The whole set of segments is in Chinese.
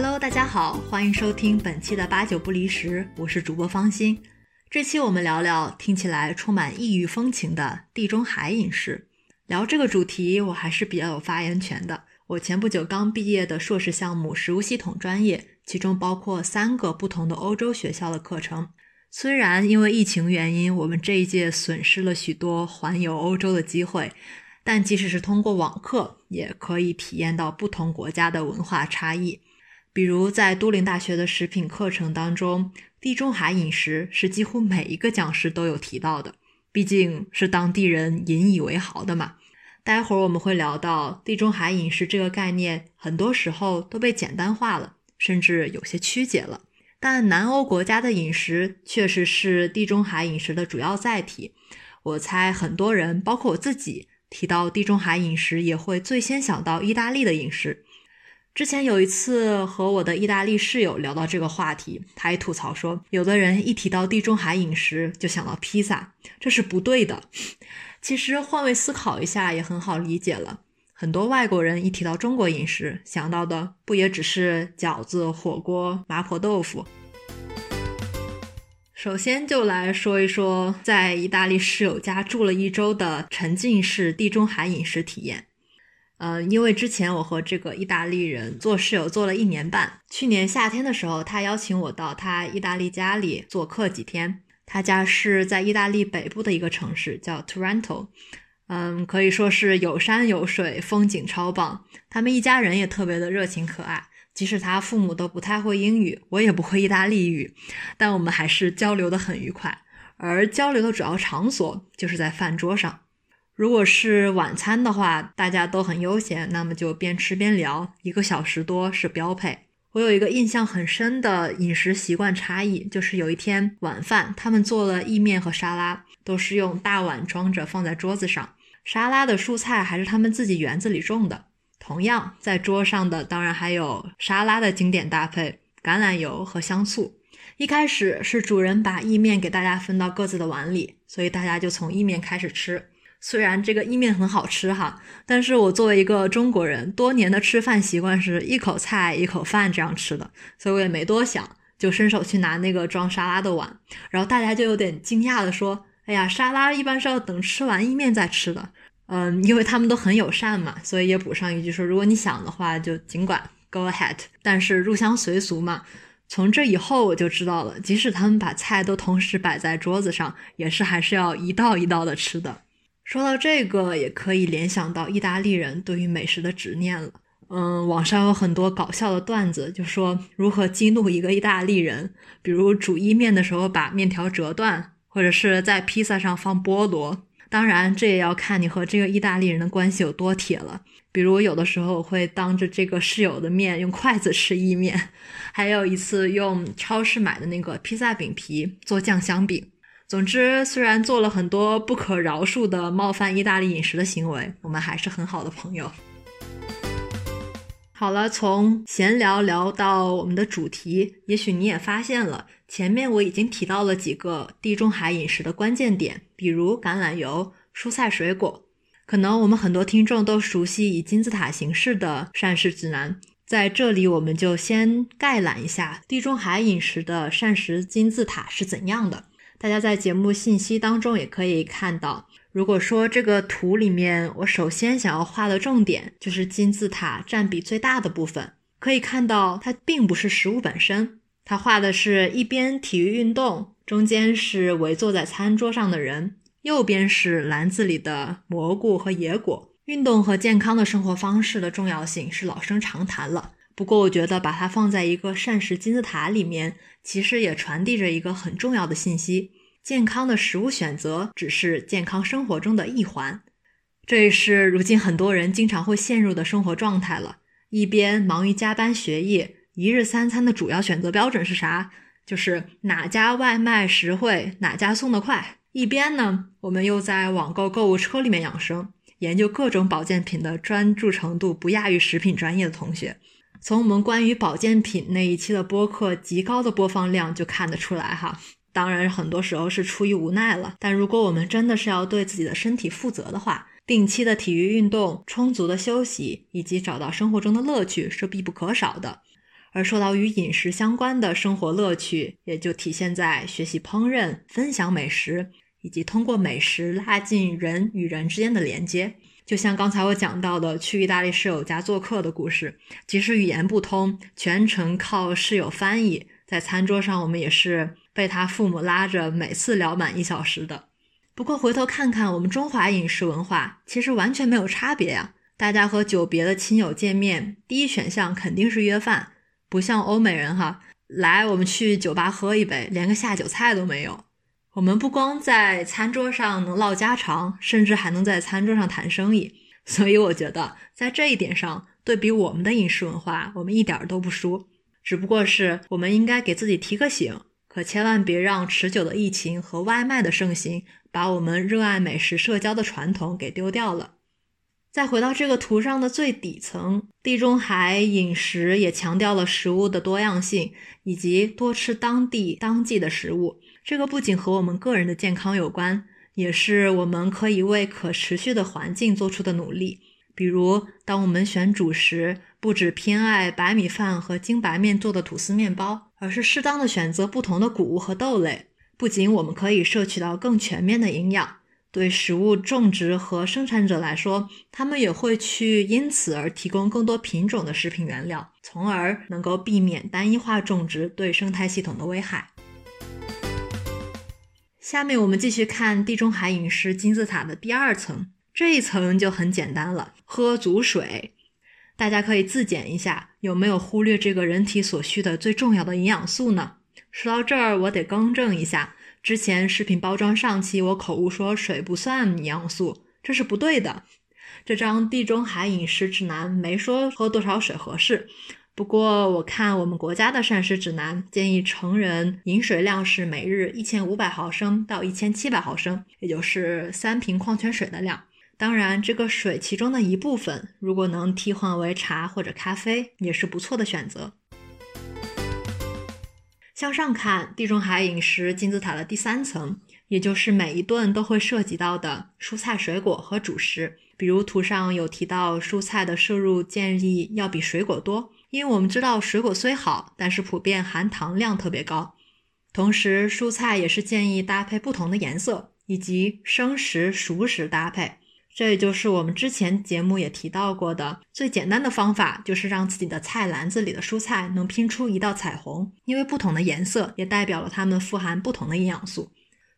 Hello，大家好，欢迎收听本期的八九不离十，我是主播方心。这期我们聊聊听起来充满异域风情的地中海饮食。聊这个主题，我还是比较有发言权的。我前不久刚毕业的硕士项目食物系统专业，其中包括三个不同的欧洲学校的课程。虽然因为疫情原因，我们这一届损失了许多环游欧洲的机会，但即使是通过网课，也可以体验到不同国家的文化差异。比如在都灵大学的食品课程当中，地中海饮食是几乎每一个讲师都有提到的，毕竟是当地人引以为豪的嘛。待会儿我们会聊到地中海饮食这个概念，很多时候都被简单化了，甚至有些曲解了。但南欧国家的饮食确实是地中海饮食的主要载体。我猜很多人，包括我自己，提到地中海饮食也会最先想到意大利的饮食。之前有一次和我的意大利室友聊到这个话题，他也吐槽说，有的人一提到地中海饮食就想到披萨，这是不对的。其实换位思考一下也很好理解了。很多外国人一提到中国饮食，想到的不也只是饺子、火锅、麻婆豆腐？首先就来说一说在意大利室友家住了一周的沉浸式地中海饮食体验。呃，因为之前我和这个意大利人做室友做了一年半，去年夏天的时候，他邀请我到他意大利家里做客几天。他家是在意大利北部的一个城市，叫 Toronto。嗯，可以说是有山有水，风景超棒。他们一家人也特别的热情可爱，即使他父母都不太会英语，我也不会意大利语，但我们还是交流的很愉快。而交流的主要场所就是在饭桌上。如果是晚餐的话，大家都很悠闲，那么就边吃边聊，一个小时多是标配。我有一个印象很深的饮食习惯差异，就是有一天晚饭，他们做了意面和沙拉，都是用大碗装着放在桌子上。沙拉的蔬菜还是他们自己园子里种的。同样，在桌上的当然还有沙拉的经典搭配橄榄油和香醋。一开始是主人把意面给大家分到各自的碗里，所以大家就从意面开始吃。虽然这个意面很好吃哈，但是我作为一个中国人，多年的吃饭习惯是一口菜一口饭这样吃的，所以我也没多想，就伸手去拿那个装沙拉的碗。然后大家就有点惊讶的说：“哎呀，沙拉一般是要等吃完意面再吃的。”嗯，因为他们都很友善嘛，所以也补上一句说，如果你想的话，就尽管 go ahead。但是入乡随俗嘛，从这以后我就知道了，即使他们把菜都同时摆在桌子上，也是还是要一道一道的吃的。说到这个，也可以联想到意大利人对于美食的执念了。嗯，网上有很多搞笑的段子，就说如何激怒一个意大利人，比如煮意面的时候把面条折断，或者是在披萨上放菠萝。当然，这也要看你和这个意大利人的关系有多铁了。比如，有的时候会当着这个室友的面用筷子吃意面，还有一次用超市买的那个披萨饼皮做酱香饼。总之，虽然做了很多不可饶恕的冒犯意大利饮食的行为，我们还是很好的朋友。好了，从闲聊聊到我们的主题，也许你也发现了。前面我已经提到了几个地中海饮食的关键点，比如橄榄油、蔬菜水果。可能我们很多听众都熟悉以金字塔形式的膳食指南，在这里我们就先概览一下地中海饮食的膳食金字塔是怎样的。大家在节目信息当中也可以看到，如果说这个图里面我首先想要画的重点就是金字塔占比最大的部分，可以看到它并不是食物本身。他画的是一边体育运动，中间是围坐在餐桌上的人，右边是篮子里的蘑菇和野果。运动和健康的生活方式的重要性是老生常谈了。不过，我觉得把它放在一个膳食金字塔里面，其实也传递着一个很重要的信息：健康的食物选择只是健康生活中的一环。这也是如今很多人经常会陷入的生活状态了。一边忙于加班学业。一日三餐的主要选择标准是啥？就是哪家外卖实惠，哪家送的快。一边呢，我们又在网购购物车里面养生，研究各种保健品的专注程度不亚于食品专业的同学。从我们关于保健品那一期的播客极高的播放量就看得出来哈。当然，很多时候是出于无奈了。但如果我们真的是要对自己的身体负责的话，定期的体育运动、充足的休息以及找到生活中的乐趣是必不可少的。而说到与饮食相关的生活乐趣，也就体现在学习烹饪、分享美食，以及通过美食拉近人与人之间的连接。就像刚才我讲到的去意大利室友家做客的故事，即使语言不通，全程靠室友翻译，在餐桌上我们也是被他父母拉着，每次聊满一小时的。不过回头看看我们中华饮食文化，其实完全没有差别呀。大家和久别的亲友见面，第一选项肯定是约饭。不像欧美人哈，来我们去酒吧喝一杯，连个下酒菜都没有。我们不光在餐桌上能唠家常，甚至还能在餐桌上谈生意。所以我觉得在这一点上，对比我们的饮食文化，我们一点都不输。只不过是我们应该给自己提个醒，可千万别让持久的疫情和外卖的盛行，把我们热爱美食社交的传统给丢掉了。再回到这个图上的最底层，地中海饮食也强调了食物的多样性，以及多吃当地当季的食物。这个不仅和我们个人的健康有关，也是我们可以为可持续的环境做出的努力。比如，当我们选主食，不只偏爱白米饭和精白面做的吐司面包，而是适当的选择不同的谷物和豆类，不仅我们可以摄取到更全面的营养。对食物种植和生产者来说，他们也会去因此而提供更多品种的食品原料，从而能够避免单一化种植对生态系统的危害。下面我们继续看地中海饮食金字塔的第二层，这一层就很简单了，喝足水。大家可以自检一下，有没有忽略这个人体所需的最重要的营养素呢？说到这儿，我得更正一下。之前食品包装上期我口误说水不算营养素，这是不对的。这张地中海饮食指南没说喝多少水合适。不过我看我们国家的膳食指南建议成人饮水量是每日一千五百毫升到一千七百毫升，也就是三瓶矿泉水的量。当然，这个水其中的一部分如果能替换为茶或者咖啡，也是不错的选择。向上看，地中海饮食金字塔的第三层，也就是每一顿都会涉及到的蔬菜、水果和主食。比如图上有提到，蔬菜的摄入建议要比水果多，因为我们知道水果虽好，但是普遍含糖量特别高。同时，蔬菜也是建议搭配不同的颜色，以及生食、熟食搭配。这也就是我们之前节目也提到过的，最简单的方法就是让自己的菜篮子里的蔬菜能拼出一道彩虹，因为不同的颜色也代表了它们富含不同的营养素。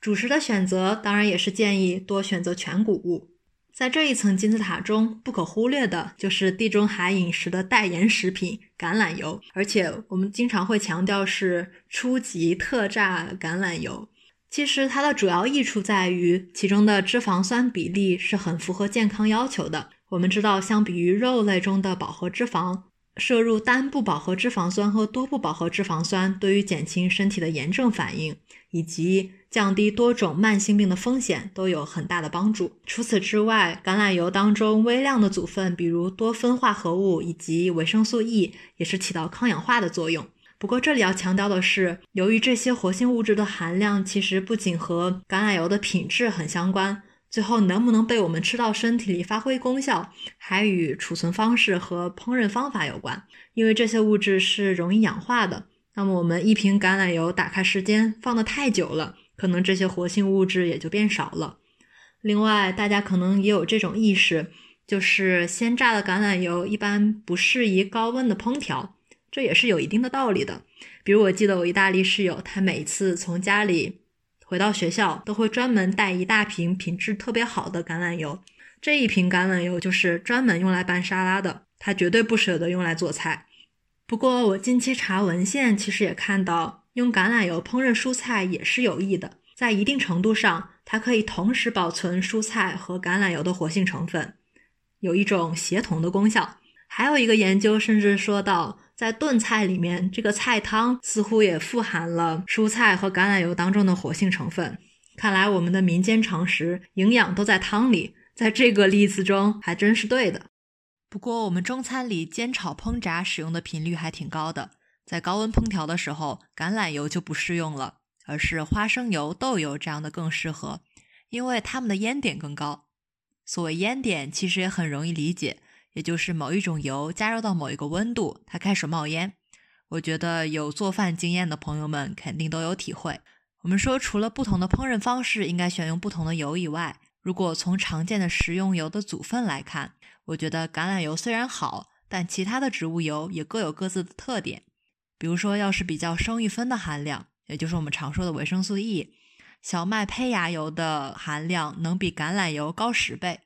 主食的选择当然也是建议多选择全谷物。在这一层金字塔中，不可忽略的就是地中海饮食的代言食品——橄榄油，而且我们经常会强调是初级特榨橄榄油。其实它的主要益处在于，其中的脂肪酸比例是很符合健康要求的。我们知道，相比于肉类中的饱和脂肪，摄入单不饱和脂肪酸和多不饱和脂肪酸，对于减轻身体的炎症反应以及降低多种慢性病的风险都有很大的帮助。除此之外，橄榄油当中微量的组分，比如多酚化合物以及维生素 E，也是起到抗氧化的作用。不过这里要强调的是，由于这些活性物质的含量其实不仅和橄榄油的品质很相关，最后能不能被我们吃到身体里发挥功效，还与储存方式和烹饪方法有关。因为这些物质是容易氧化的，那么我们一瓶橄榄油打开时间放得太久了，可能这些活性物质也就变少了。另外，大家可能也有这种意识，就是鲜榨的橄榄油一般不适宜高温的烹调。这也是有一定的道理的。比如，我记得我意大利室友，他每次从家里回到学校，都会专门带一大瓶品质特别好的橄榄油。这一瓶橄榄油就是专门用来拌沙拉的，他绝对不舍得用来做菜。不过，我近期查文献，其实也看到用橄榄油烹饪蔬菜也是有益的，在一定程度上，它可以同时保存蔬菜和橄榄油的活性成分，有一种协同的功效。还有一个研究甚至说到。在炖菜里面，这个菜汤似乎也富含了蔬菜和橄榄油当中的活性成分。看来我们的民间常识，营养都在汤里，在这个例子中还真是对的。不过，我们中餐里煎炒烹炸使用的频率还挺高的，在高温烹调的时候，橄榄油就不适用了，而是花生油、豆油这样的更适合，因为它们的烟点更高。所谓烟点，其实也很容易理解。也就是某一种油加热到某一个温度，它开始冒烟。我觉得有做饭经验的朋友们肯定都有体会。我们说，除了不同的烹饪方式应该选用不同的油以外，如果从常见的食用油的组分来看，我觉得橄榄油虽然好，但其他的植物油也各有各自的特点。比如说，要是比较生育酚的含量，也就是我们常说的维生素 E，小麦胚芽油的含量能比橄榄油高十倍。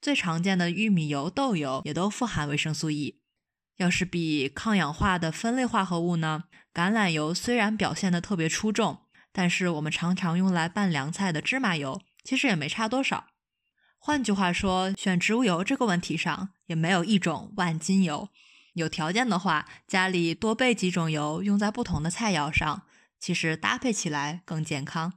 最常见的玉米油、豆油也都富含维生素 E。要是比抗氧化的酚类化合物呢？橄榄油虽然表现的特别出众，但是我们常常用来拌凉菜的芝麻油其实也没差多少。换句话说，选植物油这个问题上也没有一种万金油。有条件的话，家里多备几种油，用在不同的菜肴上，其实搭配起来更健康。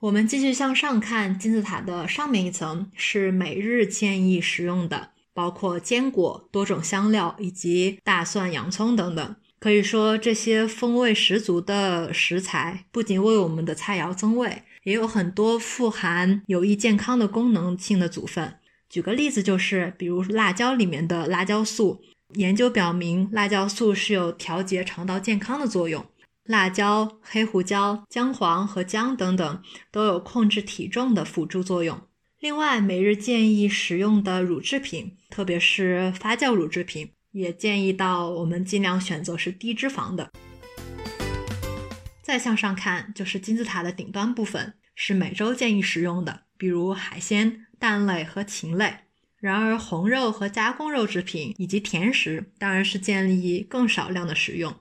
我们继续向上看，金字塔的上面一层是每日建议食用的。包括坚果、多种香料以及大蒜、洋葱等等，可以说这些风味十足的食材不仅为我们的菜肴增味，也有很多富含有益健康的功能性的组分。举个例子，就是比如辣椒里面的辣椒素，研究表明辣椒素是有调节肠道健康的作用。辣椒、黑胡椒、姜黄和姜等等都有控制体重的辅助作用。另外，每日建议食用的乳制品，特别是发酵乳制品，也建议到我们尽量选择是低脂肪的。再向上看，就是金字塔的顶端部分，是每周建议食用的，比如海鲜、蛋类和禽类。然而，红肉和加工肉制品以及甜食，当然是建议更少量的食用。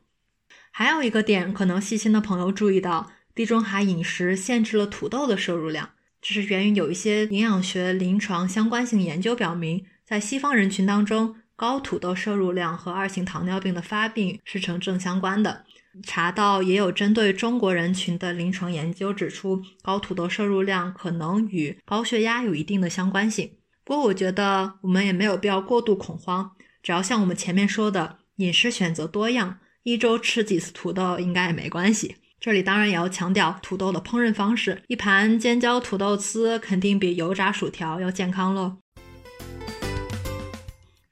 还有一个点，可能细心的朋友注意到，地中海饮食限制了土豆的摄入量。这是源于有一些营养学临床相关性研究表明，在西方人群当中，高土豆摄入量和二型糖尿病的发病是成正相关的。查到也有针对中国人群的临床研究指出，高土豆摄入量可能与高血压有一定的相关性。不过，我觉得我们也没有必要过度恐慌，只要像我们前面说的，饮食选择多样，一周吃几次土豆应该也没关系。这里当然也要强调土豆的烹饪方式，一盘尖椒土豆丝肯定比油炸薯条要健康喽。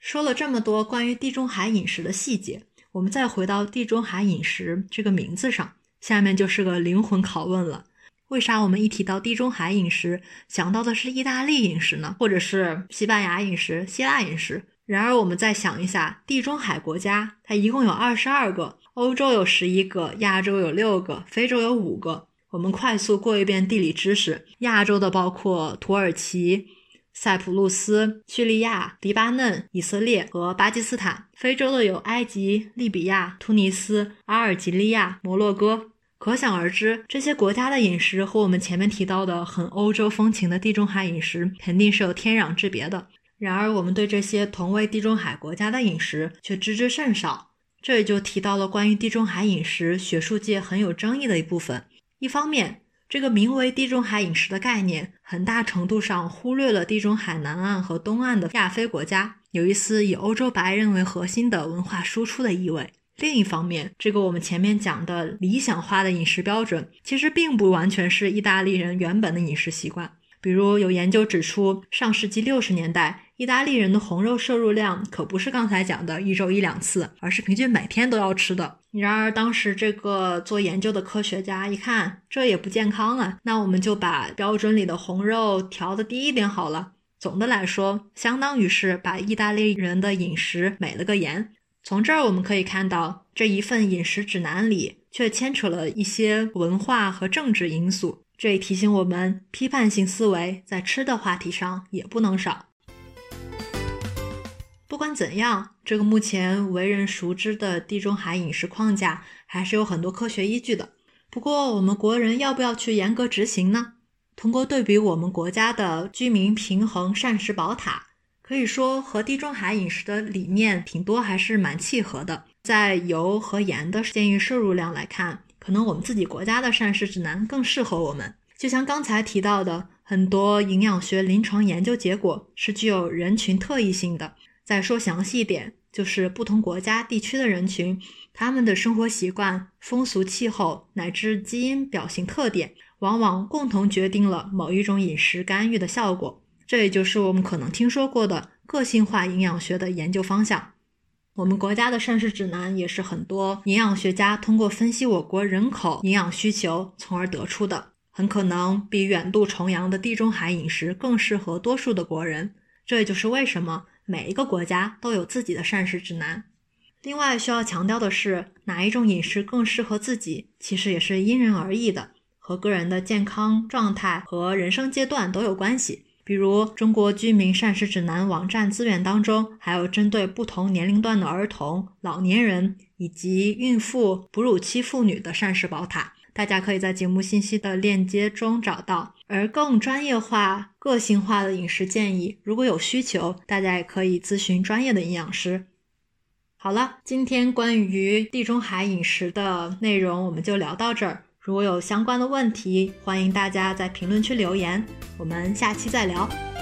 说了这么多关于地中海饮食的细节，我们再回到地中海饮食这个名字上，下面就是个灵魂拷问了：为啥我们一提到地中海饮食，想到的是意大利饮食呢？或者是西班牙饮食、希腊饮食？然而我们再想一下，地中海国家它一共有二十二个。欧洲有十一个，亚洲有六个，非洲有五个。我们快速过一遍地理知识：亚洲的包括土耳其、塞浦路斯、叙利亚、黎巴嫩、以色列和巴基斯坦；非洲的有埃及、利比亚、突尼斯、阿尔及利亚、摩洛哥。可想而知，这些国家的饮食和我们前面提到的很欧洲风情的地中海饮食肯定是有天壤之别的。然而，我们对这些同为地中海国家的饮食却知之甚少。这也就提到了关于地中海饮食学术界很有争议的一部分。一方面，这个名为地中海饮食的概念，很大程度上忽略了地中海南岸和东岸的亚非国家，有一丝以欧洲白人为核心的文化输出的意味。另一方面，这个我们前面讲的理想化的饮食标准，其实并不完全是意大利人原本的饮食习惯。比如有研究指出，上世纪六十年代，意大利人的红肉摄入量可不是刚才讲的一周一两次，而是平均每天都要吃的。然而，当时这个做研究的科学家一看，这也不健康啊，那我们就把标准里的红肉调的低一点好了。总的来说，相当于是把意大利人的饮食美了个颜。从这儿我们可以看到，这一份饮食指南里却牵扯了一些文化和政治因素。这也提醒我们，批判性思维在吃的话题上也不能少。不管怎样，这个目前为人熟知的地中海饮食框架还是有很多科学依据的。不过，我们国人要不要去严格执行呢？通过对比我们国家的居民平衡膳食宝塔，可以说和地中海饮食的理念挺多还是蛮契合的。在油和盐的建议摄入量来看。可能我们自己国家的膳食指南更适合我们。就像刚才提到的，很多营养学临床研究结果是具有人群特异性的。再说详细一点，就是不同国家地区的人群，他们的生活习惯、风俗、气候乃至基因表型特点，往往共同决定了某一种饮食干预的效果。这也就是我们可能听说过的个性化营养学的研究方向。我们国家的膳食指南也是很多营养学家通过分析我国人口营养需求，从而得出的，很可能比远渡重洋的地中海饮食更适合多数的国人。这也就是为什么每一个国家都有自己的膳食指南。另外需要强调的是，哪一种饮食更适合自己，其实也是因人而异的，和个人的健康状态和人生阶段都有关系。比如，中国居民膳食指南网站资源当中，还有针对不同年龄段的儿童、老年人以及孕妇、哺乳期妇女的膳食宝塔，大家可以在节目信息的链接中找到。而更专业化、个性化的饮食建议，如果有需求，大家也可以咨询专业的营养师。好了，今天关于地中海饮食的内容我们就聊到这儿。如果有相关的问题，欢迎大家在评论区留言。我们下期再聊。